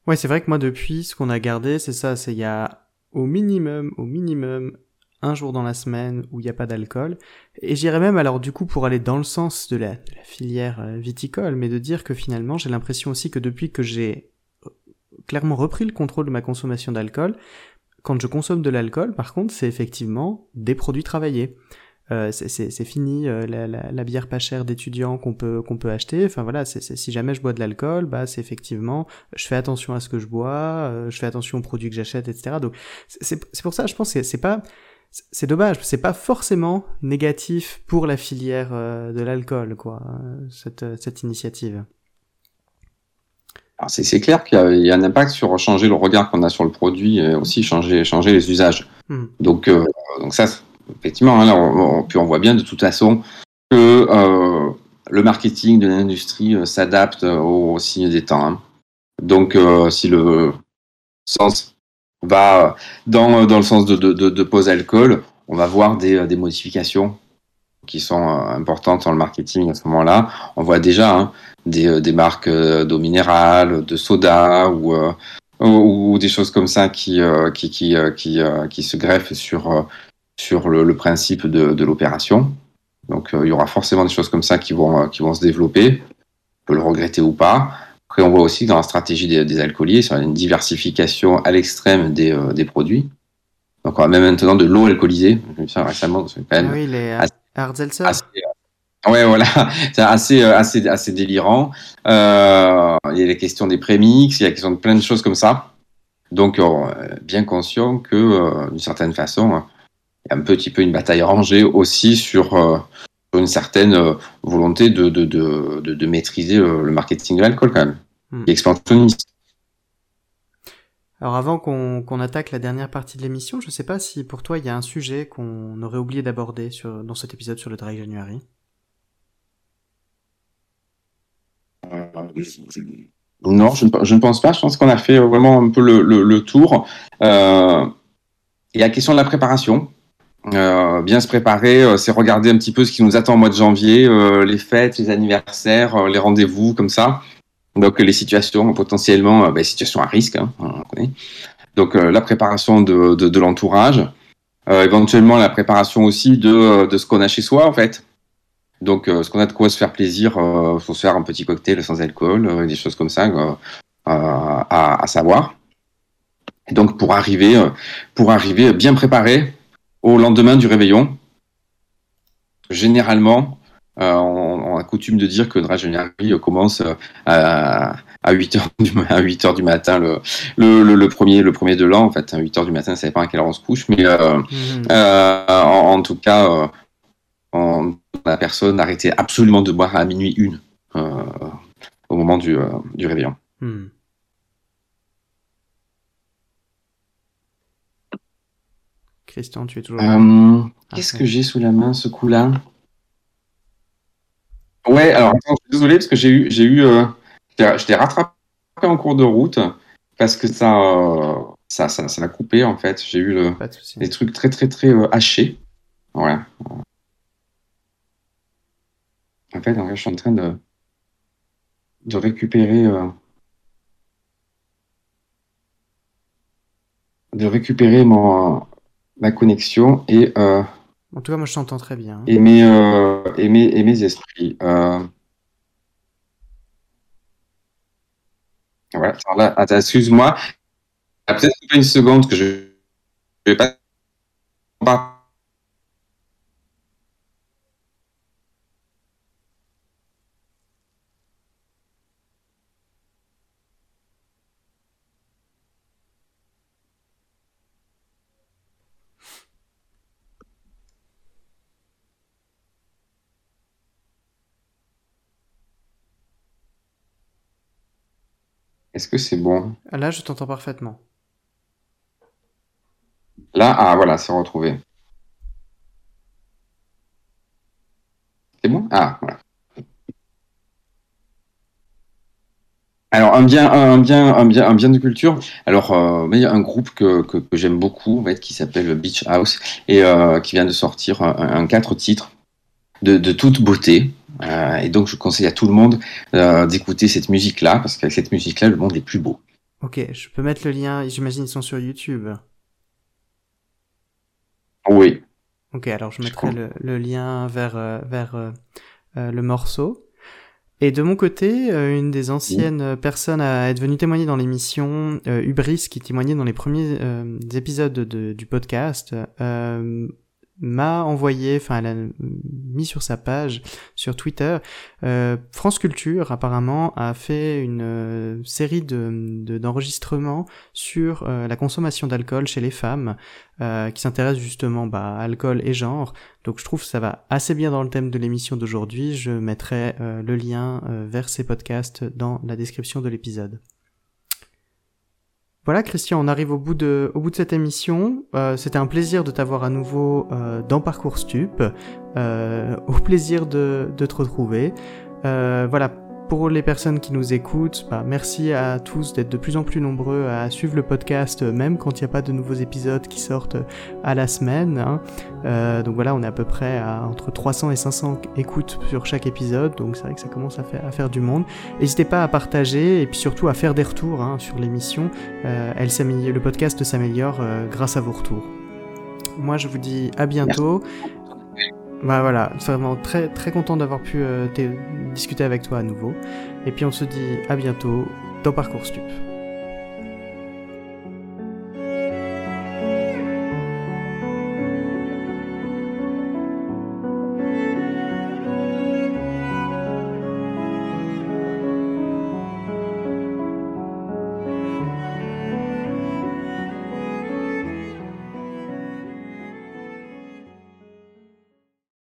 A: Ouais, c'est vrai que moi, depuis, ce qu'on a gardé, c'est ça, c'est il y a au minimum, au minimum, un jour dans la semaine où il n'y a pas d'alcool. Et j'irais même alors du coup pour aller dans le sens de la, filière euh, viticole, mais de dire que finalement j'ai l'impression aussi que depuis que j'ai euh, clairement repris le contrôle de ma consommation d'alcool, quand je consomme de l'alcool, par contre, c'est effectivement des produits travaillés. Euh, c'est fini euh, la, la, la, bière pas chère d'étudiants qu'on peut qu'on peut acheter. Enfin voilà, c'est si jamais je bois de l'alcool, bah c'est effectivement, je fais attention à ce que je bois, euh, je fais attention aux produits que j'achète, etc. Donc c'est pour ça, je pense que c'est pas c'est dommage, c'est pas forcément négatif pour la filière de l'alcool, quoi, cette, cette initiative.
B: C'est clair qu'il y, a un impact sur changer le regard qu'on a sur le produit et aussi changer, changer les usages. Hmm. Donc, donc ça, effectivement, hein, on, puis on voit bien de toute façon que euh, le marketing de l'industrie euh, s'adapte aux signes des temps. Hein. Donc, euh, si le sens va dans, dans le sens de, de, de, pause alcool, on va voir des, des, modifications qui sont importantes dans le marketing à ce moment-là. On voit déjà hein, des, des, marques d'eau minérale, de soda ou, ou, des choses comme ça qui, qui, qui, qui, qui se greffent sur sur le, principe de, l'opération. Donc euh, il y aura forcément des choses comme ça qui vont, euh, qui vont se développer. On peut le regretter ou pas. Après, on voit aussi dans la stratégie des, alcooliers, sur une diversification à l'extrême des, euh, des, produits. Donc, on a même maintenant de l'eau alcoolisée. Ça récemment,
A: c'est quand même. Ah oui, les hard seltzer.
B: ouais, voilà, c'est assez, assez, assez délirant. Euh, il y a les questions des prémix, il y a la question de plein de choses comme ça. Donc, bien conscient que, d'une certaine façon, y a un petit peu une bataille rangée aussi sur, euh, une certaine euh, volonté de, de, de, de, maîtriser le, marketing de l'alcool quand même, hmm. expansionniste.
A: Alors avant qu'on attaque la dernière partie de l'émission, je ne sais pas si pour toi il y a un sujet qu'on aurait oublié d'aborder dans cet épisode sur le Dry January.
B: Euh, non, je ne, je ne, pense pas. Je pense qu'on a fait vraiment un peu le, le, tour. Euh, il y a la question de la préparation. Euh, bien se préparer, euh, c'est regarder un petit peu ce qui nous attend au mois de janvier, euh, les fêtes, les anniversaires, les rendez-vous, comme ça. Donc les situations potentiellement, ben, situations à risque, hein. Donc la préparation de, l'entourage, éventuellement la préparation aussi de, ce qu'on a chez soi en fait. Donc ce qu'on a de quoi se faire plaisir, il faut se faire un petit cocktail sans alcool, des choses comme ça à, savoir. Donc pour arriver, pour arriver bien préparé, au lendemain du réveillon. Généralement, euh, on, a coutume de dire que le January commence euh, à, à 8 heures du, à 8 heures du matin le, le, premier, le premier de l'an. En fait, à 8 heures du matin, ça dépend à quelle heure on se couche, mais euh, mmh. en, tout cas, la personne arrêtait absolument de boire à minuit une au moment du, du réveillon. Mmh.
A: Christian, tu es toujours
B: euh, Qu'est-ce que j'ai sous la main ce coup-là? Ouais, alors attends, je suis désolé parce que j'ai eu, j'ai eu, euh, je t'ai rattrapé en cours de route parce que ça, euh, ça, ça, ça l'a coupé en fait. J'ai eu le, des trucs très très très hachés. Ouais. En fait, je suis en train de, de récupérer. de récupérer mon, ma connexion et. Euh,
A: en tout cas, moi je t'entends très bien.
B: Et, mes, euh, et, mes, et mes esprits. Euh... Voilà, là, excuse-moi. Peut-être une seconde que je ne vais pas Est-ce que c'est bon?
A: Là, je t'entends parfaitement.
B: Là, ah voilà, c'est retrouvé. C'est bon? Ah, voilà. Alors un bien, un bien, un bien, un bien de culture. Alors euh, il y a un groupe que, que, j'aime beaucoup, en fait, qui s'appelle Beach House et euh, qui vient de sortir un, quatre titres de, de toute beauté. Euh, et donc, je conseille à tout le monde euh, d'écouter cette musique-là, parce qu'avec cette musique-là, le monde est plus beau.
A: Ok, je peux mettre le lien, j'imagine ils sont sur YouTube.
B: Oui.
A: Ok, alors je mettrai le, lien vers, euh, vers le morceau. Et de mon côté, une des anciennes personnes à être venue témoigner dans l'émission, Ubris, qui témoignait dans les premiers épisodes du podcast, m'a envoyé, enfin elle a mis sur sa page sur Twitter, euh, France Culture apparemment a fait une euh, série de d'enregistrements sur euh, la consommation d'alcool chez les femmes, qui s'intéresse justement bah, à alcool et genre. Donc je trouve que ça va assez bien dans le thème de l'émission d'aujourd'hui. Je mettrai le lien vers ces podcasts dans la description de l'épisode. Voilà Christian, on arrive au bout de, au bout de cette émission. Euh, C'était un plaisir de t'avoir à nouveau euh, dans Parcours Stup. Euh, au plaisir de, de te retrouver. Euh, voilà, pour les personnes qui nous écoutent, bah, merci à tous d'être de plus en plus nombreux à suivre le podcast, euh, même quand il n'y a pas de nouveaux épisodes qui sortent à la semaine. Hein. Euh, donc voilà, on est à peu près à entre 300 et 500 écoutes sur chaque épisode, donc c'est vrai que ça commence à faire, du monde. N'hésitez pas à partager et puis surtout à faire des retours hein, sur l'émission. Euh, le podcast s'améliore euh, grâce à vos retours. Moi, je vous dis à bientôt. Bah voilà, vraiment très très content d'avoir pu euh, discuter avec toi à nouveau. Et puis on se dit à bientôt dans Parcours Stup.